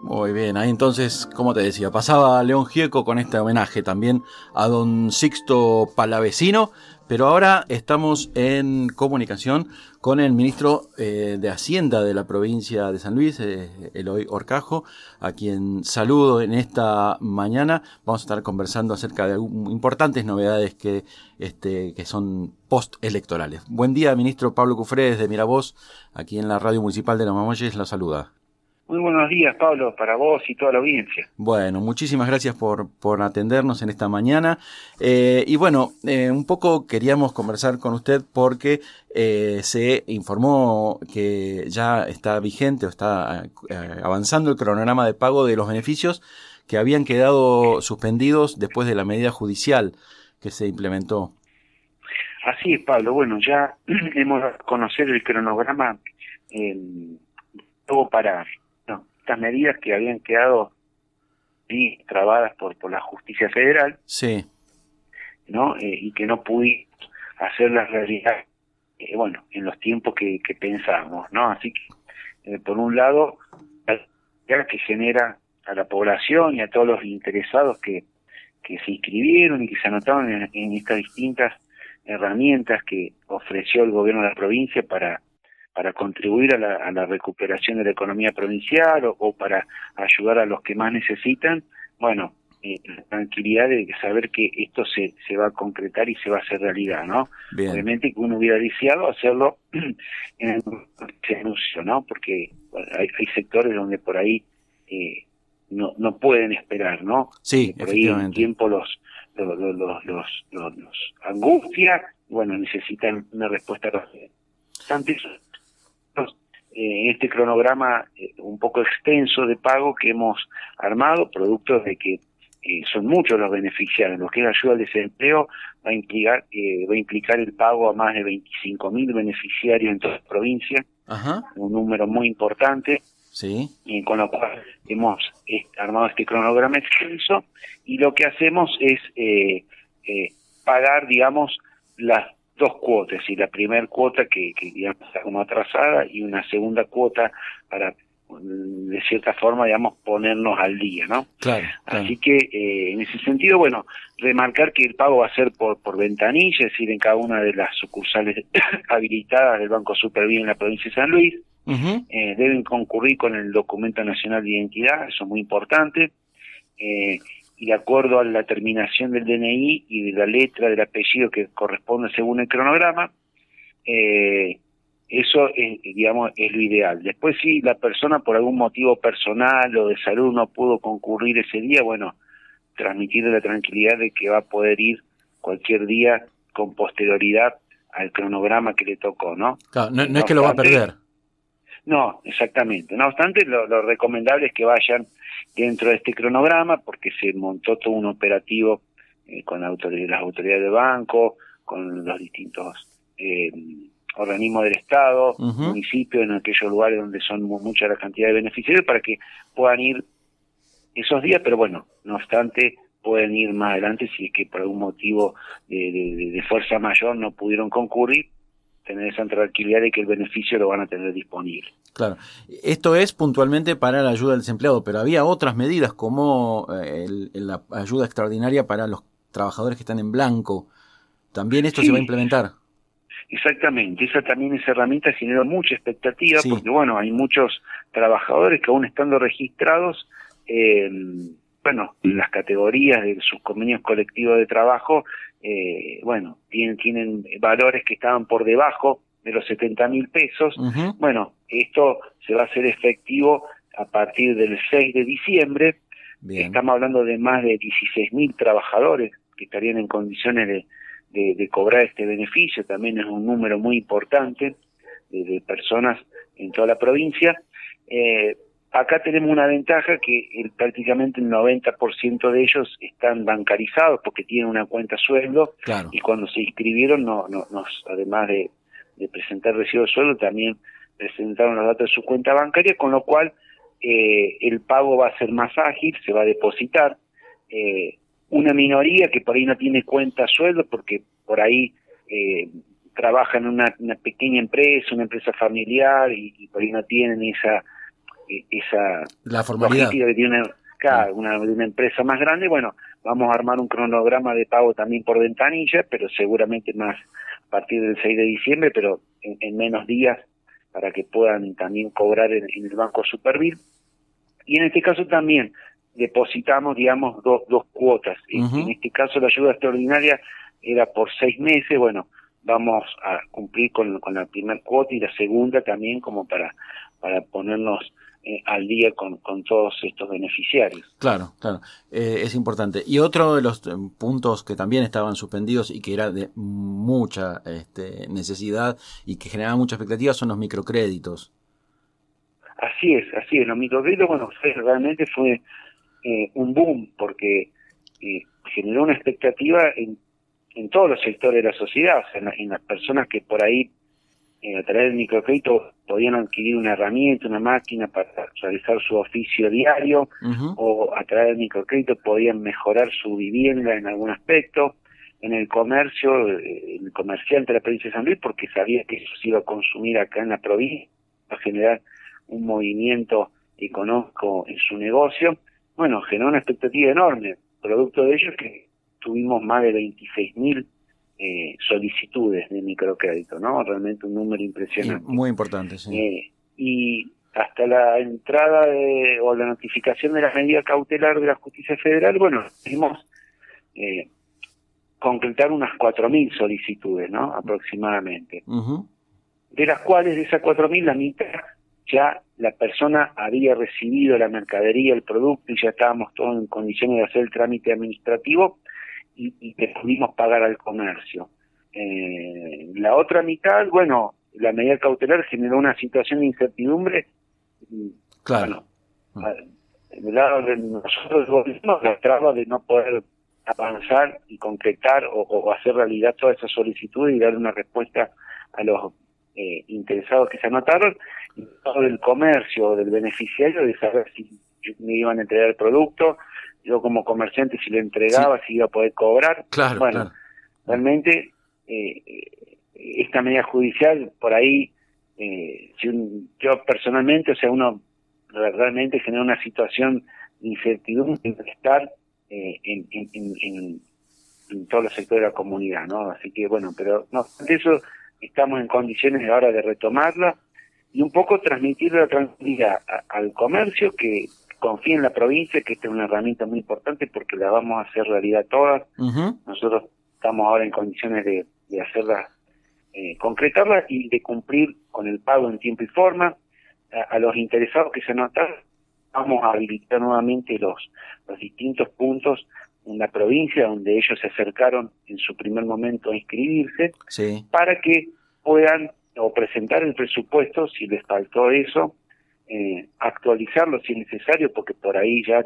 Muy bien, ahí entonces, como te decía, pasaba León Gieco con este homenaje también a don Sixto Palavecino, pero ahora estamos en comunicación con el ministro eh, de Hacienda de la provincia de San Luis, eh, Eloy Orcajo, a quien saludo en esta mañana. Vamos a estar conversando acerca de importantes novedades que, este, que son postelectorales. Buen día, ministro Pablo Cufré, desde Miravoz, aquí en la radio municipal de Los Mamoyes, la saluda. Muy buenos días, Pablo, para vos y toda la audiencia. Bueno, muchísimas gracias por, por atendernos en esta mañana. Eh, y bueno, eh, un poco queríamos conversar con usted porque eh, se informó que ya está vigente o está avanzando el cronograma de pago de los beneficios que habían quedado suspendidos después de la medida judicial que se implementó. Así es, Pablo. Bueno, ya hemos conocido el cronograma todo para estas medidas que habían quedado trabadas por, por la justicia federal, sí. ¿no? Eh, y que no pudimos hacer la realidad, eh, bueno, en los tiempos que, que pensábamos, ¿no? Así que, eh, por un lado, la que genera a la población y a todos los interesados que, que se inscribieron y que se anotaron en, en estas distintas herramientas que ofreció el gobierno de la provincia para para contribuir a la, a la, recuperación de la economía provincial o, para ayudar a los que más necesitan, bueno, eh, la tranquilidad de saber que esto se, se va a concretar y se va a hacer realidad, ¿no? Obviamente que uno hubiera deseado hacerlo en el anuncio, ¿no? Porque hay, hay, sectores donde por ahí eh, no, no pueden esperar, ¿no? Sí, por ahí el tiempo los los, los, los, los, angustia, bueno, necesitan una respuesta rápida. En este cronograma eh, un poco extenso de pago que hemos armado, producto de que eh, son muchos los beneficiarios. Lo que es la ayuda al desempleo va a implicar, eh, va a implicar el pago a más de 25 mil beneficiarios en toda la provincia, un número muy importante. Sí. Y con lo cual hemos armado este cronograma extenso y lo que hacemos es pagar, digamos, las dos cuotas, y la primera cuota que, que digamos está como atrasada y una segunda cuota para de cierta forma, digamos, ponernos al día, ¿no? Claro. Así que, eh, en ese sentido, bueno, remarcar que el pago va a ser por, por ventanilla, es decir, en cada una de las sucursales habilitadas del Banco Supervía en la provincia de San Luis. eh, deben concurrir con el documento nacional de identidad, eso es muy importante. Eh, y de acuerdo a la terminación del DNI y de la letra del apellido que corresponde según el cronograma, eh, eso es, digamos, es lo ideal. Después si la persona por algún motivo personal o de salud no pudo concurrir ese día, bueno, transmitirle la tranquilidad de que va a poder ir cualquier día con posterioridad al cronograma que le tocó, ¿no? Claro, no, es que lo va a perder. No, exactamente. No obstante, lo, lo recomendable es que vayan dentro de este cronograma porque se montó todo un operativo eh, con las autoridades de banco, con los distintos eh, organismos del Estado, municipios, en aquellos lugares donde son mucha la cantidad de beneficiarios para que puedan ir esos días, pero bueno, no obstante, pueden ir más adelante si es que por algún motivo de fuerza mayor no pudieron concurrir, tener esa tranquilidad de que el beneficio lo van a tener disponible. Claro, esto es puntualmente para la ayuda del desempleado, pero había otras medidas como eh, la ayuda extraordinaria para los trabajadores que están en blanco. ¿También esto se va a implementar? Exactamente, esa también esa herramienta generó mucha expectativa porque bueno, hay muchos trabajadores que aún estando registrados, eh, bueno, las categorías de sus convenios colectivos de trabajo eh, bueno, tienen, tienen valores que estaban por debajo de los 70 mil pesos. Bueno, esto se va a hacer efectivo a partir del 6 de diciembre. Estamos hablando de más de 16 mil trabajadores que estarían en condiciones de, de, cobrar este beneficio. También es un número muy importante de, de personas en toda la provincia. Eh, Acá tenemos una ventaja que el, prácticamente el 90% de ellos están bancarizados porque tienen una cuenta sueldo y cuando se inscribieron, no, no, nos, además de, presentar recibo de sueldo, también presentaron los datos de su cuenta bancaria, con lo cual eh, el pago va a ser más ágil, se va a depositar. Eh, una minoría que por ahí no tiene cuenta sueldo porque por ahí eh, trabaja en una, pequeña empresa, una empresa familiar y por ahí no tienen esa esa la formalidad que tiene una, una empresa más grande, bueno, vamos a armar un cronograma de pago también por ventanilla, pero seguramente más a partir del 6 de diciembre, pero en, menos días para que puedan también cobrar en, el Banco Supervil. Y en este caso también depositamos, digamos, dos, dos cuotas. En este caso la ayuda extraordinaria era por seis meses, bueno, vamos a cumplir con, con la primera cuota y la segunda también como para, para ponernos eh, al día con, con, todos estos beneficiarios. Claro, claro, eh, es importante. Y otro de los eh, puntos que también estaban suspendidos y que era de mucha este, necesidad y que generaba mucha expectativa son los microcréditos. Así es, así es. Los microcréditos, bueno, realmente fue un boom porque generó una expectativa en en todos los sectores de la sociedad, o sea, en, las personas que por ahí eh, a través del microcrédito podían adquirir una herramienta, una máquina para realizar su oficio diario, o a través del microcrédito podían mejorar su vivienda en algún aspecto, en el comercio, eh, el comerciante de la provincia de San Luis, porque sabía que eso se iba a consumir acá en la provincia, a generar un movimiento económico en su negocio, bueno, generó una expectativa enorme, producto de ello que tuvimos más de 26.000 eh, solicitudes de microcrédito, ¿no? Realmente un número impresionante. muy importante, sí. Eh, y hasta la entrada de, o la notificación de la medida cautelar de la justicia federal, bueno, pudimos eh, concretar unas 4.000 solicitudes, ¿no? Aproximadamente. De las cuales, de esas 4.000, la mitad ya la persona había recibido la mercadería, el producto, y ya estábamos todos en condiciones de hacer el trámite administrativo, y, que pudimos pagar al comercio. Eh, la otra mitad, bueno, la medida cautelar generó una situación de incertidumbre. Claro. Bueno, del lado de nosotros, el gobierno, la traba de no poder avanzar y concretar o, hacer realidad toda esa solicitud y dar una respuesta a los eh, interesados que se anotaron, y todo el comercio, del beneficiario, de saber si me iban a entregar el producto, yo como comerciante si le entregaba, si iba a poder cobrar. Claro, bueno, realmente eh, esta medida judicial, por ahí, eh, si yo personalmente, o sea, uno realmente genera una situación de incertidumbre de estar eh, en, en, en, todos los sectores de la comunidad, ¿no? Así que bueno, pero no obstante eso, estamos en condiciones ahora de retomarla y un poco transmitir la tranquilidad al comercio que confíe en la provincia, que esta es una herramienta muy importante porque la vamos a hacer realidad todas. Nosotros estamos ahora en condiciones de, de hacerla, eh, concretarla y de cumplir con el pago en tiempo y forma. A, los interesados que se anotan, vamos a habilitar nuevamente los, los distintos puntos en la provincia donde ellos se acercaron en su primer momento a inscribirse, para que puedan o presentar el presupuesto si les faltó eso eh, actualizarlo si es necesario, porque por ahí ya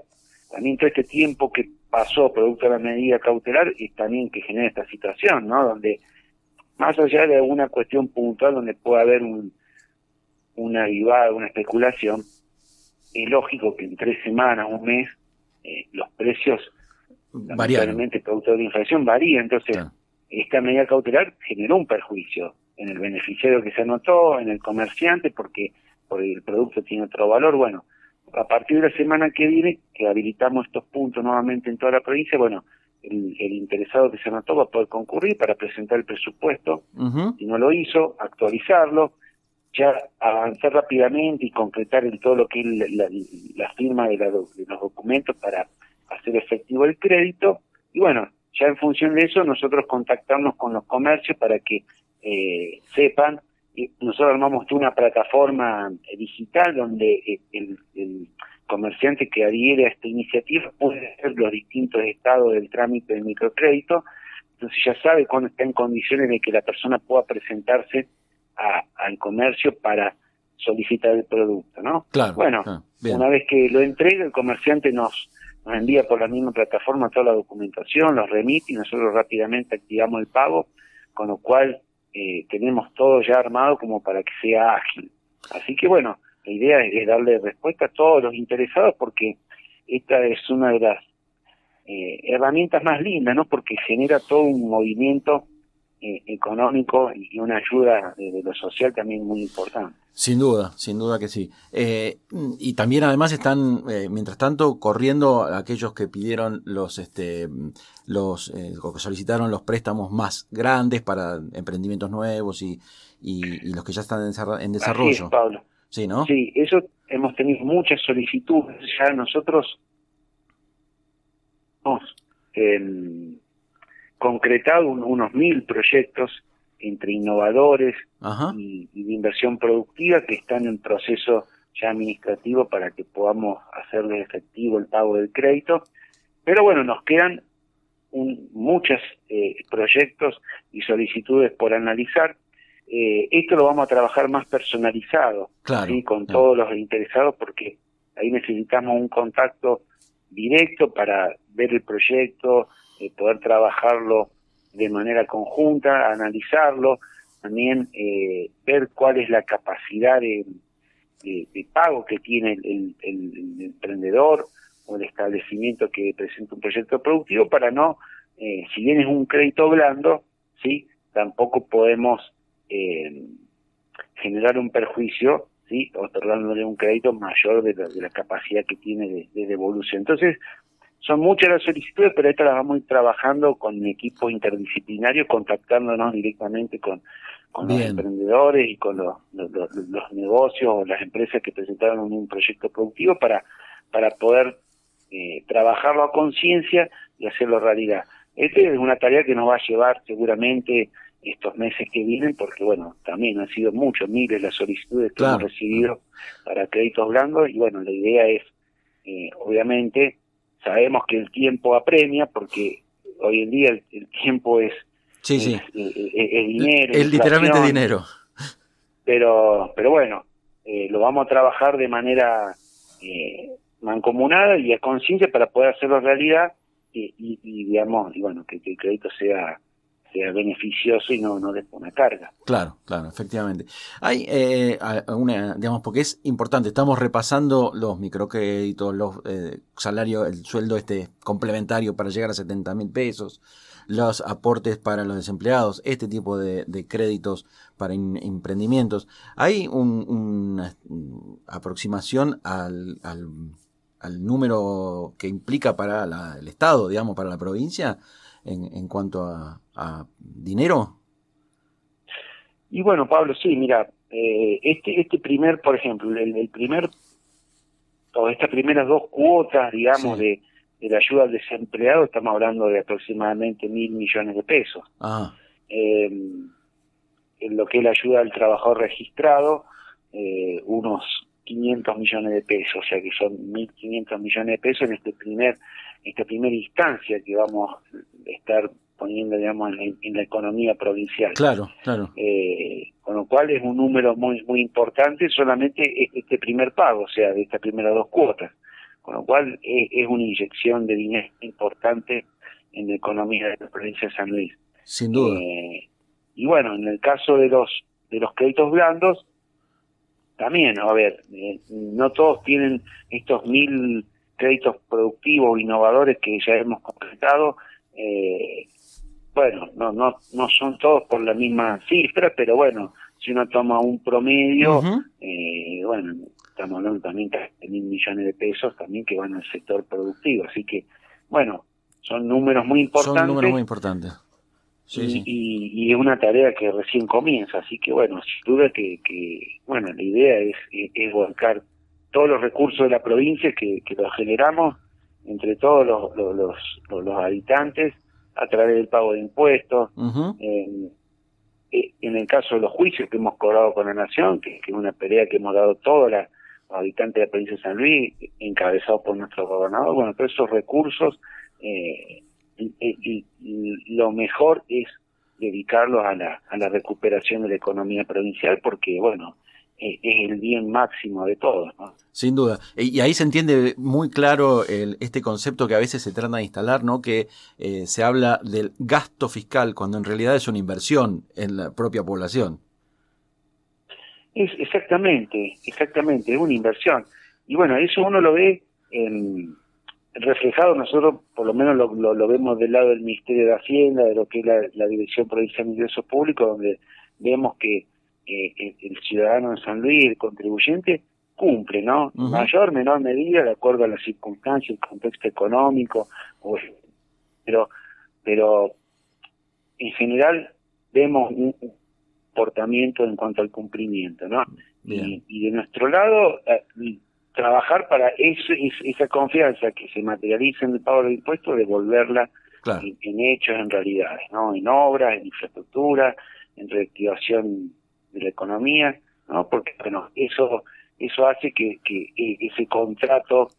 también todo este tiempo que pasó producto de la medida cautelar y también que genera esta situación, ¿no? Donde más allá de alguna cuestión puntual donde pueda haber un, una vivada, una especulación, es lógico que en tres semanas, un mes, eh, los precios, lamentablemente producto de la inflación, varían. Entonces, esta medida cautelar generó un perjuicio en el beneficiario que se anotó, en el comerciante, porque porque el producto tiene otro valor. Bueno, a partir de la semana que viene, que habilitamos estos puntos nuevamente en toda la provincia, bueno, el, interesado que se anotó va a poder concurrir para presentar el presupuesto. Si no lo hizo, actualizarlo, ya avanzar rápidamente y concretar en todo lo que es la, firma de, de los documentos para hacer efectivo el crédito. Y bueno, ya en función de eso, nosotros contactarnos con los comercios para que eh, sepan nosotros armamos una plataforma eh, digital donde eh, el, comerciante que adhiere a esta iniciativa puede ver los distintos estados del trámite de microcrédito, entonces ya sabe cuándo está en condiciones de que la persona pueda presentarse al comercio para solicitar el producto, ¿no? Claro. Bueno, una vez que lo entrega, el comerciante nos, nos envía por la misma plataforma toda la documentación, los remite y nosotros rápidamente activamos el pago, con lo cual eh, tenemos todo ya armado como para que sea ágil. Así que bueno, la idea es, darle respuesta a todos los interesados porque esta es una de las eh, herramientas más lindas, ¿no? Porque genera todo un movimiento eh, económico y una ayuda de, lo social también muy importante. Sin duda, sin duda que sí. Eh, y también además están, eh, mientras tanto, corriendo aquellos que pidieron los, este, los, que solicitaron los préstamos más grandes para emprendimientos nuevos y, y, los que ya están en, desarrollo. Pablo. Sí, ¿no? Sí, eso hemos tenido muchas solicitudes. Ya nosotros hemos concretado unos mil proyectos entre innovadores y, de inversión productiva que están en proceso ya administrativo para que podamos hacerle efectivo el pago del crédito. Pero bueno, nos quedan muchos eh, proyectos y solicitudes por analizar. Eh, esto lo vamos a trabajar más personalizado, con todos los interesados, porque ahí necesitamos un contacto directo para ver el proyecto, eh, poder trabajarlo de manera conjunta, analizarlo, también eh, ver cuál es la capacidad de, pago que tiene el, emprendedor o el establecimiento que presenta un proyecto productivo para no, si bien es un crédito blando, sí, tampoco podemos eh, generar un perjuicio, ¿sí? otorgándole un crédito mayor de la, capacidad que tiene de, devolución. Entonces, son muchas las solicitudes, pero estas las vamos a ir trabajando con un equipo interdisciplinario, contactándonos directamente con, los emprendedores y con los, negocios o las empresas que presentaron un proyecto productivo para, para poder eh, trabajarlo a conciencia y hacerlo realidad. Esta es una tarea que nos va a llevar seguramente estos meses que vienen, porque bueno, también han sido muchos, miles las solicitudes que hemos recibido para créditos blancos y bueno, la idea es, eh, obviamente, sabemos que el tiempo apremia porque hoy en día el, tiempo es, sí, sí. Es, dinero. Es literalmente dinero. Pero, pero bueno, eh, lo vamos a trabajar de manera eh, mancomunada y a conciencia para poder hacerlo realidad y, y, digamos, y bueno, que el crédito sea sea beneficioso y no, no les una carga. Claro, claro, efectivamente. Hay eh, una, digamos, porque es importante, estamos repasando los microcréditos, los eh, salarios, el sueldo este complementario para llegar a 70 mil pesos, los aportes para los desempleados, este tipo de, créditos para emprendimientos. ¿Hay una aproximación al, al, al, número que implica para el Estado, digamos, para la provincia? En, en cuanto a, dinero? Y bueno, Pablo, sí, mira, eh, este, este primer, por ejemplo, el, primer, o estas primeras dos cuotas, digamos, de, de la ayuda al desempleado, estamos hablando de aproximadamente mil millones de pesos. Ah. Eh, en lo que es la ayuda al trabajador registrado, eh, unos 500 millones de pesos, o sea que son 1.500 millones de pesos en este primer, esta primera instancia que vamos a estar poniendo, digamos, en, la economía provincial. Claro, claro. Eh, con lo cual es un número muy muy importante solamente este primer pago, o sea, de estas primeras dos cuotas. Con lo cual es, una inyección de dinero importante en la economía de la provincia de San Luis. Sin duda. Eh, y bueno, en el caso de los de los créditos blandos, también, a ver, eh, no todos tienen estos mil créditos productivos, innovadores que ya hemos completado. Eh, bueno, no, no, no son todos por la misma cifra, pero bueno, si uno toma un promedio, eh, bueno, estamos hablando también de mil millones de pesos también que van al sector productivo. Así que, bueno, son números muy importantes. Son números muy importantes y, es una tarea que recién comienza, así que bueno, sin duda que, bueno, la idea es, es, volcar todos los recursos de la provincia que, que los generamos entre todos los, los, los, habitantes a través del pago de impuestos. en, el caso de los juicios que hemos cobrado con la Nación, que, es una pelea que hemos dado todos los habitantes de la provincia de San Luis, encabezados por nuestro gobernador, bueno, todos esos recursos eh, y, lo mejor es dedicarlos a la, a la recuperación de la economía provincial porque, bueno, e, es el bien máximo de todos. Sin duda. Y ahí se entiende muy claro el, este concepto que a veces se trata de instalar, ¿no? que eh, se habla del gasto fiscal cuando en realidad es una inversión en la propia población. Es, exactamente, exactamente, es una inversión. Y bueno, eso uno lo ve en, reflejado nosotros, por lo menos lo, lo, vemos del lado del Ministerio de Hacienda, de lo que es la, Dirección Provincial de Ingresos Públicos, donde vemos que el, ciudadano de San Luis, el contribuyente, cumple, ¿no? En mayor, menor medida, de acuerdo a las circunstancias, el contexto económico, pero, pero en general vemos un comportamiento en cuanto al cumplimiento, ¿no? Y, de nuestro lado, eh, trabajar para esa confianza que se materializa en el pago de impuestos, devolverla en, hechos, en realidades, ¿no? En obras, en infraestructura, en reactivación de la economía, ¿no? Porque, bueno, eso, eso hace que, que e, ese contrato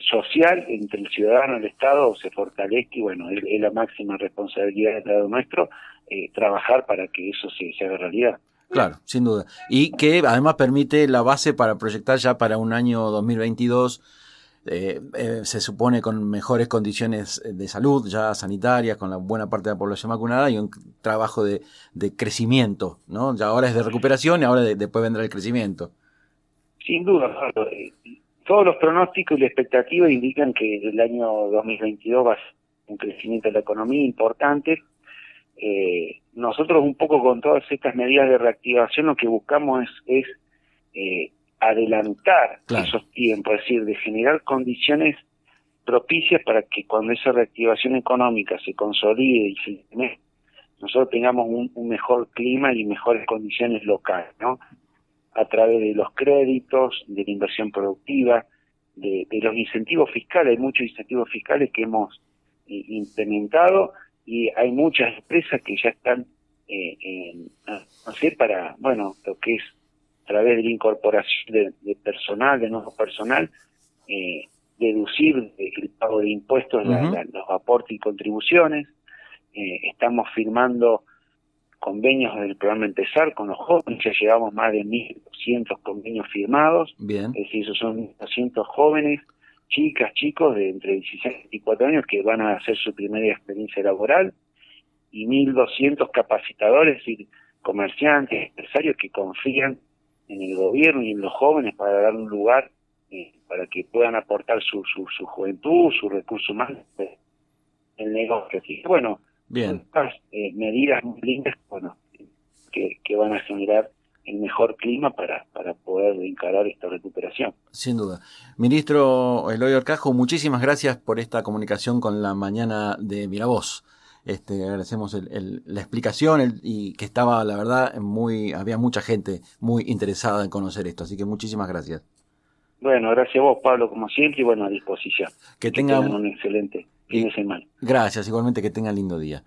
social entre el ciudadano y el Estado se fortalezca y bueno, es, la máxima responsabilidad del Estado nuestro eh, trabajar para que eso se, se haga realidad. Claro, sin duda. Y que además permite la base para proyectar ya para un año 2022, eh, eh, se supone con mejores condiciones de salud, ya sanitarias, con la buena parte de la población vacunada y un trabajo de, crecimiento, ¿no? Ya ahora es de recuperación y ahora después vendrá el crecimiento. Sin duda, eh, todos los pronósticos y la expectativa indican que el año 2022 va a ser un crecimiento de la economía importante eh, nosotros un poco con todas estas medidas de reactivación lo que buscamos es, eh, adelantar esos tiempos, es decir, de generar condiciones propicias para que cuando esa reactivación económica se consolide y se nosotros tengamos un, mejor clima y mejores condiciones locales, ¿no? A través de los créditos, de la inversión productiva, de, los incentivos fiscales, hay muchos incentivos fiscales que hemos eh, implementado y hay muchas empresas que ya están, eh, no sé, para, bueno, lo que es a través de la incorporación de, personal, de nuevo personal, eh, deducir el pago de impuestos, los aportes y contribuciones. Eh, estamos firmando convenios del programa Empezar con los jóvenes, ya llevamos más de 1.200 convenios firmados, Bien. es decir, esos son 200 jóvenes chicas, chicos de entre 16 y 24 años que van a hacer su primera experiencia laboral y 1.200 capacitadores y comerciantes, empresarios que confían en el gobierno y en los jóvenes para dar un lugar eh, para que puedan aportar su, su, su juventud, su recurso más el negocio. Así bueno, Bien. estas eh, medidas muy lindas bueno, que, que van a generar el mejor clima para, para poder encarar esta recuperación. Sin duda. Ministro Eloy Orcajo, muchísimas gracias por esta comunicación con la mañana de Miravoz. Este, agradecemos la explicación y que estaba, la verdad, muy, había mucha gente muy interesada en conocer esto, así que muchísimas gracias. Bueno, gracias a vos, Pablo, como siempre, y bueno, a disposición. Que, tengan un excelente fin de semana. Gracias, igualmente que tengan lindo día.